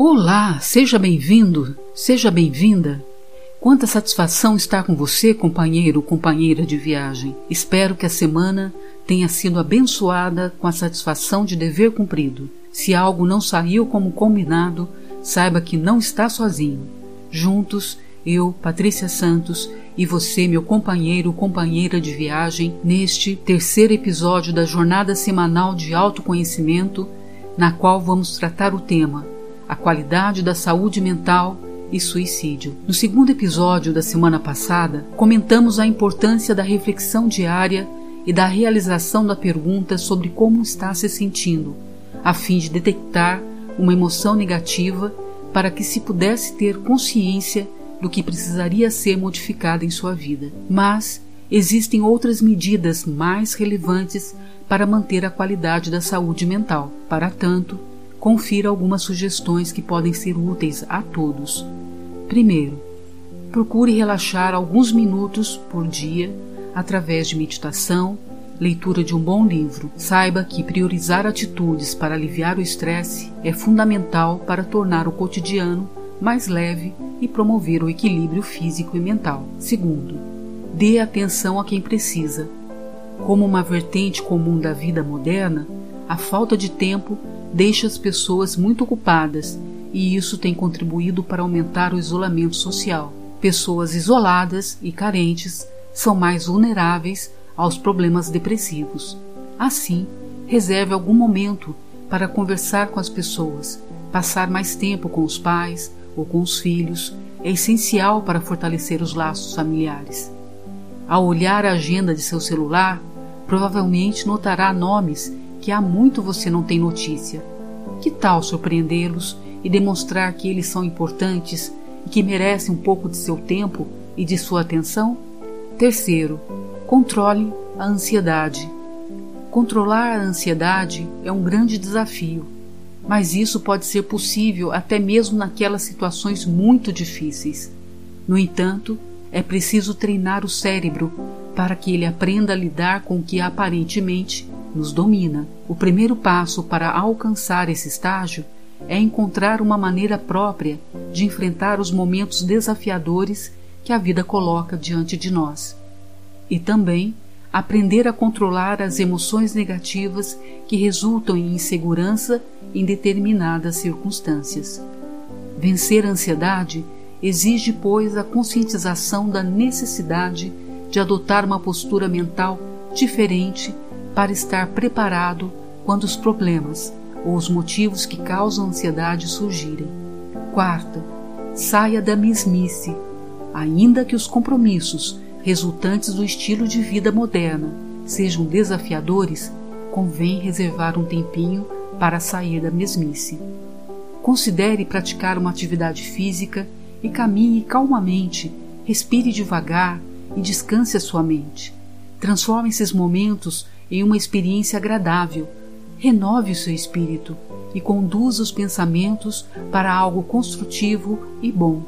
Olá, seja bem-vindo, seja bem-vinda. Quanta satisfação estar com você, companheiro ou companheira de viagem. Espero que a semana tenha sido abençoada com a satisfação de dever cumprido. Se algo não saiu como combinado, saiba que não está sozinho. Juntos, eu, Patrícia Santos, e você, meu companheiro ou companheira de viagem, neste terceiro episódio da jornada semanal de autoconhecimento, na qual vamos tratar o tema a qualidade da saúde mental e suicídio. No segundo episódio da semana passada, comentamos a importância da reflexão diária e da realização da pergunta sobre como está se sentindo, a fim de detectar uma emoção negativa para que se pudesse ter consciência do que precisaria ser modificado em sua vida. Mas existem outras medidas mais relevantes para manter a qualidade da saúde mental. Para tanto, confira algumas sugestões que podem ser úteis a todos. Primeiro, procure relaxar alguns minutos por dia através de meditação, leitura de um bom livro. Saiba que priorizar atitudes para aliviar o estresse é fundamental para tornar o cotidiano mais leve e promover o equilíbrio físico e mental. Segundo, dê atenção a quem precisa. Como uma vertente comum da vida moderna, a falta de tempo deixa as pessoas muito ocupadas e isso tem contribuído para aumentar o isolamento social. Pessoas isoladas e carentes são mais vulneráveis aos problemas depressivos. Assim, reserve algum momento para conversar com as pessoas, passar mais tempo com os pais, ou com os filhos é essencial para fortalecer os laços familiares. Ao olhar a agenda de seu celular, provavelmente notará nomes que há muito você não tem notícia. Que tal surpreendê-los e demonstrar que eles são importantes e que merecem um pouco de seu tempo e de sua atenção? Terceiro, controle a ansiedade. Controlar a ansiedade é um grande desafio mas isso pode ser possível até mesmo naquelas situações muito difíceis. No entanto, é preciso treinar o cérebro para que ele aprenda a lidar com o que aparentemente nos domina. O primeiro passo para alcançar esse estágio é encontrar uma maneira própria de enfrentar os momentos desafiadores que a vida coloca diante de nós. E também aprender a controlar as emoções negativas que resultam em insegurança em determinadas circunstâncias. Vencer a ansiedade exige, pois, a conscientização da necessidade de adotar uma postura mental diferente para estar preparado quando os problemas ou os motivos que causam ansiedade surgirem. Quarta, saia da mesmice, ainda que os compromissos resultantes do estilo de vida moderna sejam desafiadores, convém reservar um tempinho para sair da mesmice. Considere praticar uma atividade física e caminhe calmamente, respire devagar e descanse a sua mente. Transforme esses momentos em uma experiência agradável. Renove o seu espírito e conduza os pensamentos para algo construtivo e bom.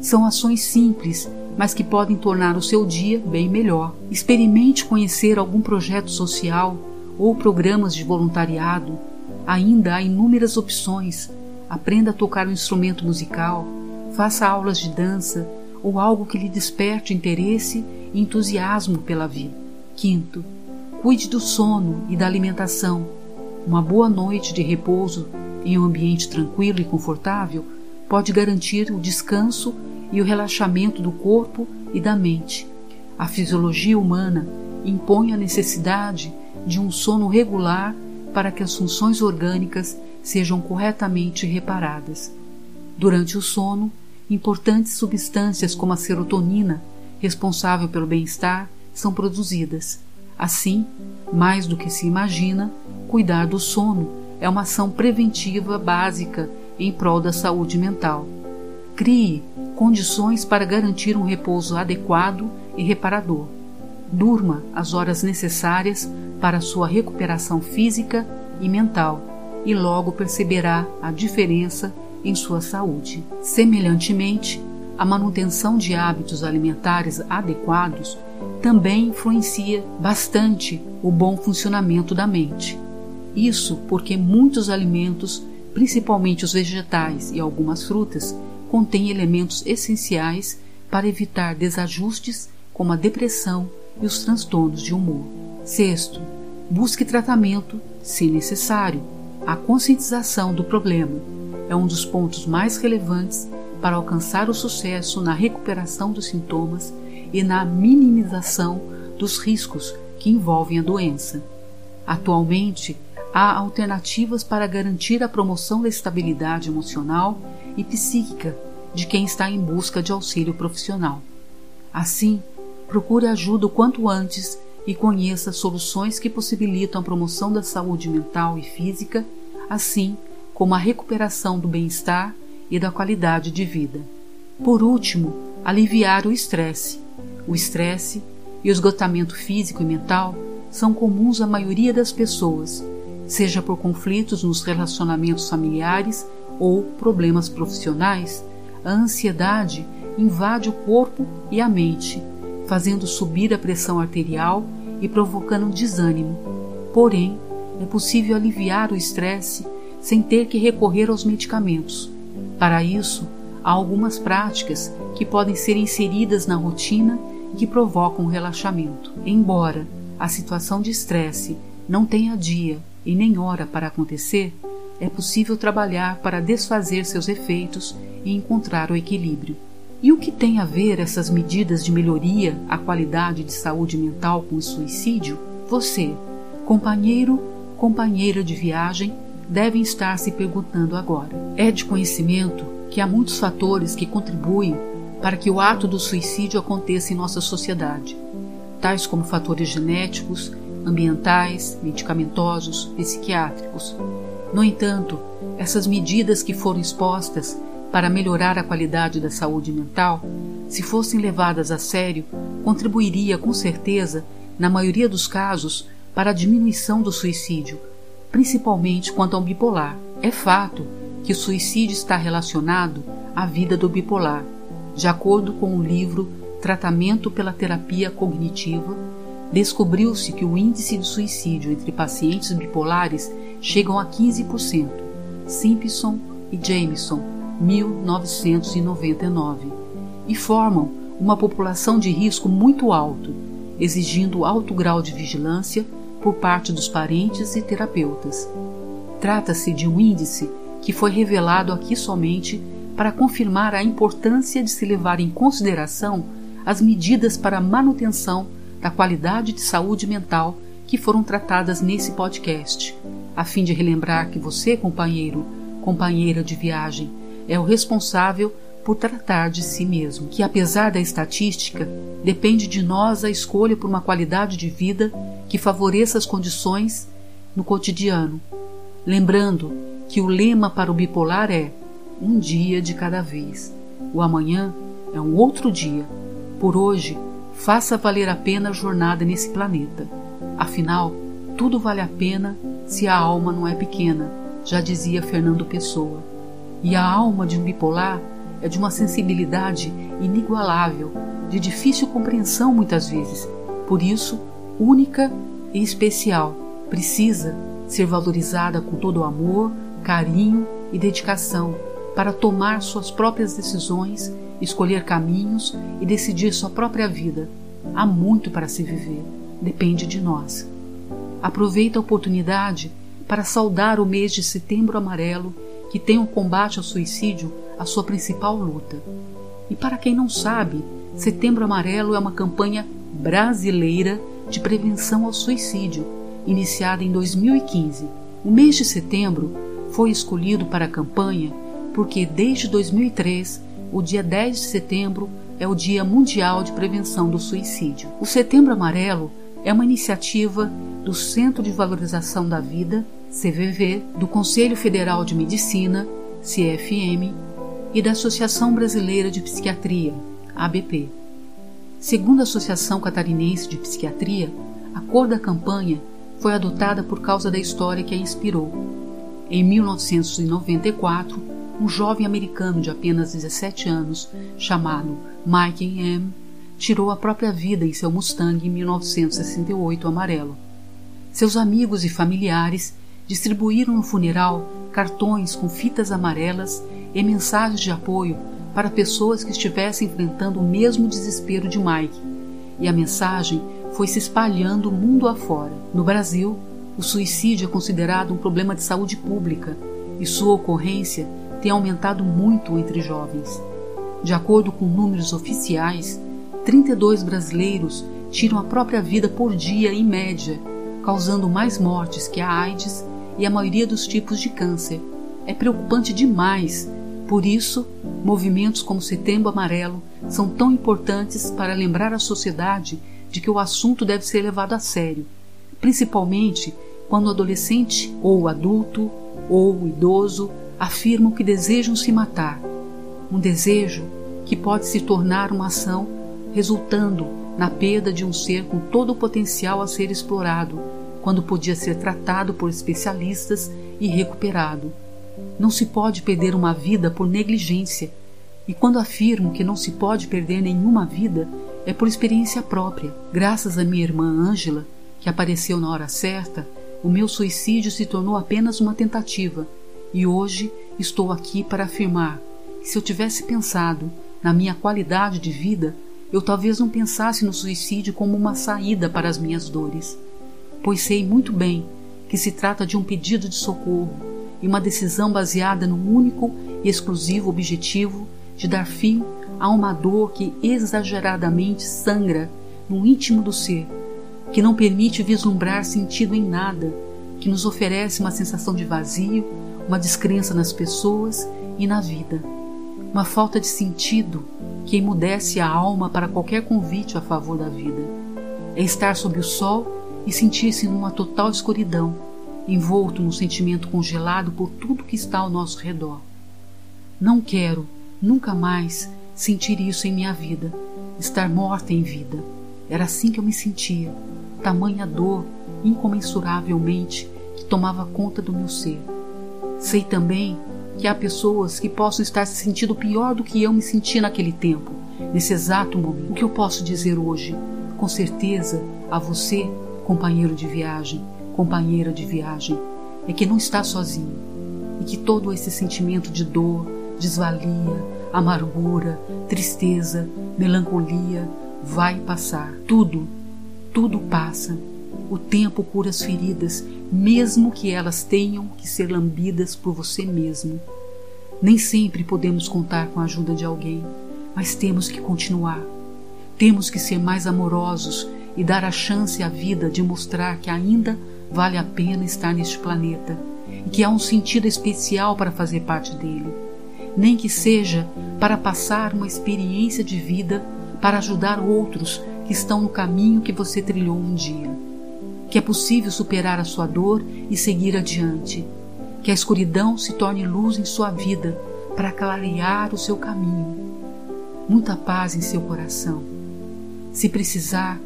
São ações simples mas que podem tornar o seu dia bem melhor. Experimente conhecer algum projeto social ou programas de voluntariado. Ainda há inúmeras opções. Aprenda a tocar um instrumento musical, faça aulas de dança ou algo que lhe desperte interesse e entusiasmo pela vida. Quinto, cuide do sono e da alimentação. Uma boa noite de repouso em um ambiente tranquilo e confortável pode garantir o descanso e o relaxamento do corpo e da mente. A fisiologia humana impõe a necessidade de um sono regular para que as funções orgânicas sejam corretamente reparadas. Durante o sono, importantes substâncias como a serotonina, responsável pelo bem-estar, são produzidas. Assim, mais do que se imagina, cuidar do sono é uma ação preventiva básica em prol da saúde mental. Crie condições para garantir um repouso adequado e reparador. Durma as horas necessárias para sua recuperação física e mental e logo perceberá a diferença em sua saúde. Semelhantemente, a manutenção de hábitos alimentares adequados também influencia bastante o bom funcionamento da mente. Isso porque muitos alimentos principalmente os vegetais e algumas frutas, contêm elementos essenciais para evitar desajustes como a depressão e os transtornos de humor. Sexto, busque tratamento se necessário. A conscientização do problema é um dos pontos mais relevantes para alcançar o sucesso na recuperação dos sintomas e na minimização dos riscos que envolvem a doença. Atualmente, há alternativas para garantir a promoção da estabilidade emocional e psíquica de quem está em busca de auxílio profissional. Assim, procure ajuda o quanto antes e conheça soluções que possibilitam a promoção da saúde mental e física, assim como a recuperação do bem-estar e da qualidade de vida. Por último, aliviar o estresse. O estresse e o esgotamento físico e mental são comuns à maioria das pessoas, seja por conflitos nos relacionamentos familiares ou problemas profissionais. A ansiedade invade o corpo e a mente, fazendo subir a pressão arterial e provocando desânimo. Porém, é possível aliviar o estresse sem ter que recorrer aos medicamentos. Para isso, há algumas práticas que podem ser inseridas na rotina que provocam relaxamento. Embora a situação de estresse não tenha dia e nem hora para acontecer, é possível trabalhar para desfazer seus efeitos e encontrar o equilíbrio. E o que tem a ver essas medidas de melhoria à qualidade de saúde mental com o suicídio? Você, companheiro, companheira de viagem, devem estar se perguntando agora. É de conhecimento que há muitos fatores que contribuem para que o ato do suicídio aconteça em nossa sociedade, tais como fatores genéticos, ambientais, medicamentosos, psiquiátricos. No entanto, essas medidas que foram expostas para melhorar a qualidade da saúde mental, se fossem levadas a sério, contribuiria com certeza, na maioria dos casos, para a diminuição do suicídio, principalmente quanto ao bipolar. É fato que o suicídio está relacionado à vida do bipolar, de acordo com o livro Tratamento pela Terapia Cognitiva, descobriu-se que o índice de suicídio entre pacientes bipolares chegam a 15%. Simpson e Jameson, 1999, e formam uma população de risco muito alto, exigindo alto grau de vigilância por parte dos parentes e terapeutas. Trata-se de um índice que foi revelado aqui somente para confirmar a importância de se levar em consideração as medidas para a manutenção da qualidade de saúde mental que foram tratadas nesse podcast, a fim de relembrar que você, companheiro, companheira de viagem, é o responsável por tratar de si mesmo, que apesar da estatística, depende de nós a escolha por uma qualidade de vida que favoreça as condições no cotidiano. Lembrando que o lema para o bipolar é um dia de cada vez. O amanhã é um outro dia. Por hoje, faça valer a pena a jornada nesse planeta. Afinal, tudo vale a pena se a alma não é pequena, já dizia Fernando Pessoa. E a alma de um bipolar é de uma sensibilidade inigualável, de difícil compreensão muitas vezes, por isso única e especial. Precisa ser valorizada com todo o amor, carinho e dedicação para tomar suas próprias decisões, escolher caminhos e decidir sua própria vida. Há muito para se viver, depende de nós. Aproveita a oportunidade para saudar o mês de Setembro Amarelo, que tem o combate ao suicídio a sua principal luta. E para quem não sabe, Setembro Amarelo é uma campanha brasileira de prevenção ao suicídio, iniciada em 2015. O mês de setembro foi escolhido para a campanha porque desde 2003, o dia 10 de setembro é o Dia Mundial de Prevenção do Suicídio. O Setembro Amarelo é uma iniciativa do Centro de Valorização da Vida, CVV, do Conselho Federal de Medicina, CFM, e da Associação Brasileira de Psiquiatria, ABP. Segundo a Associação Catarinense de Psiquiatria, a cor da campanha foi adotada por causa da história que a inspirou. Em 1994, um jovem americano de apenas 17 anos, chamado Mike M., tirou a própria vida em seu Mustang em 1968 amarelo. Seus amigos e familiares distribuíram no funeral cartões com fitas amarelas e mensagens de apoio para pessoas que estivessem enfrentando o mesmo desespero de Mike. E a mensagem foi se espalhando mundo afora. No Brasil, o suicídio é considerado um problema de saúde pública e sua ocorrência tem aumentado muito entre jovens. De acordo com números oficiais, 32 brasileiros tiram a própria vida por dia em média, causando mais mortes que a AIDS e a maioria dos tipos de câncer. É preocupante demais. Por isso, movimentos como Setembro Amarelo são tão importantes para lembrar a sociedade de que o assunto deve ser levado a sério, principalmente quando o adolescente ou adulto ou idoso afirmam que desejam se matar. Um desejo que pode se tornar uma ação resultando na perda de um ser com todo o potencial a ser explorado, quando podia ser tratado por especialistas e recuperado. Não se pode perder uma vida por negligência, e quando afirmo que não se pode perder nenhuma vida, é por experiência própria. Graças a minha irmã Ângela, que apareceu na hora certa, o meu suicídio se tornou apenas uma tentativa, e hoje estou aqui para afirmar que se eu tivesse pensado na minha qualidade de vida, eu talvez não pensasse no suicídio como uma saída para as minhas dores, pois sei muito bem que se trata de um pedido de socorro e uma decisão baseada no único e exclusivo objetivo de dar fim a uma dor que exageradamente sangra no íntimo do ser, que não permite vislumbrar sentido em nada, que nos oferece uma sensação de vazio, uma descrença nas pessoas e na vida, uma falta de sentido que emudece a alma para qualquer convite a favor da vida. É estar sob o sol e sentir-se numa total escuridão, envolto num sentimento congelado por tudo que está ao nosso redor. Não quero, nunca mais, sentir isso em minha vida, estar morta em vida. Era assim que eu me sentia, tamanha dor, incomensuravelmente, que tomava conta do meu ser. Sei também que há pessoas que possam estar se sentindo pior do que eu me senti naquele tempo, nesse exato momento. O que eu posso dizer hoje? Com certeza, a você, companheiro de viagem, companheira de viagem, é que não está sozinho e que todo esse sentimento de dor, desvalia, amargura, tristeza, melancolia vai passar. Tudo, tudo passa. O tempo cura as feridas mesmo que elas tenham que ser lambidas por você mesmo. Nem sempre podemos contar com a ajuda de alguém, mas temos que continuar. Temos que ser mais amorosos e dar a chance à vida de mostrar que ainda vale a pena estar neste planeta e que há um sentido especial para fazer parte dele. Nem que seja para passar uma experiência de vida para ajudar outros que estão no caminho que você trilhou um dia que é possível superar a sua dor e seguir adiante, que a escuridão se torne luz em sua vida para clarear o seu caminho. Muita paz em seu coração. Se precisar,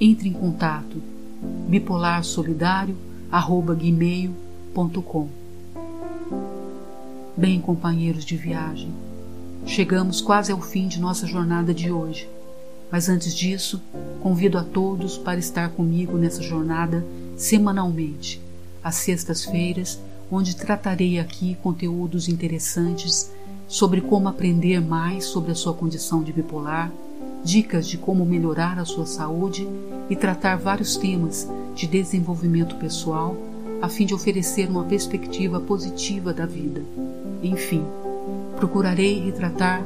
entre em contato bipolarsolidario@gmail.com. Bem, companheiros de viagem, chegamos quase ao fim de nossa jornada de hoje. Mas antes disso, convido a todos para estar comigo nessa jornada semanalmente, às sextas-feiras, onde tratarei aqui conteúdos interessantes sobre como aprender mais sobre a sua condição de bipolar, dicas de como melhorar a sua saúde e tratar vários temas de desenvolvimento pessoal a fim de oferecer uma perspectiva positiva da vida. Enfim, procurarei retratar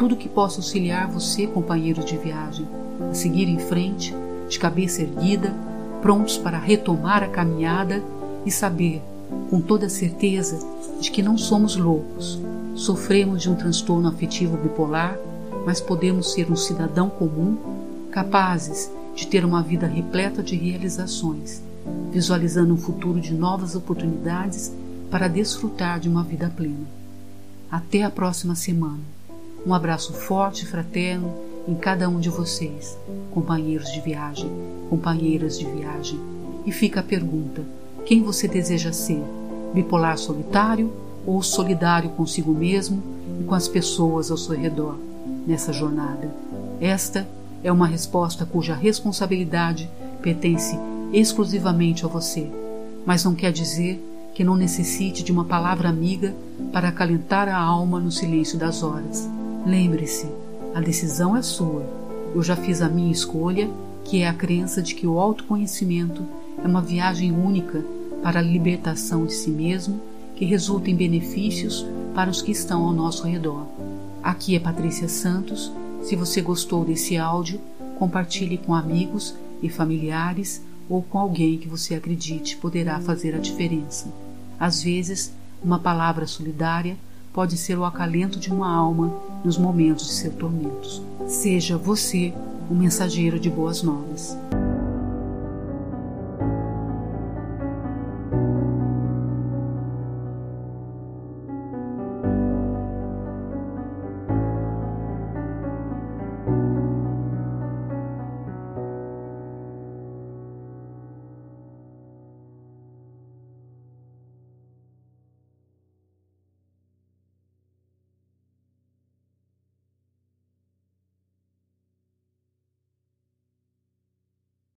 tudo que possa auxiliar você, companheiro de viagem, a seguir em frente, de cabeça erguida, prontos para retomar a caminhada e saber, com toda certeza, de que não somos loucos, sofremos de um transtorno afetivo bipolar, mas podemos ser um cidadão comum, capazes de ter uma vida repleta de realizações, visualizando um futuro de novas oportunidades para desfrutar de uma vida plena. Até a próxima semana. Um abraço forte e fraterno em cada um de vocês, companheiros de viagem, companheiras de viagem. E fica a pergunta: quem você deseja ser? Bipolar solitário ou solidário consigo mesmo e com as pessoas ao seu redor nessa jornada? Esta é uma resposta cuja responsabilidade pertence exclusivamente a você, mas não quer dizer que não necessite de uma palavra amiga para acalentar a alma no silêncio das horas. Lembre-se, a decisão é sua. Eu já fiz a minha escolha, que é a crença de que o autoconhecimento é uma viagem única para a libertação de si mesmo que resulta em benefícios para os que estão ao nosso redor. Aqui é Patrícia Santos. Se você gostou desse áudio, compartilhe com amigos e familiares ou com alguém que você acredite poderá fazer a diferença. Às vezes, uma palavra solidária pode ser o acalento de uma alma nos momentos de seus tormentos. Seja você um mensageiro de boas novas.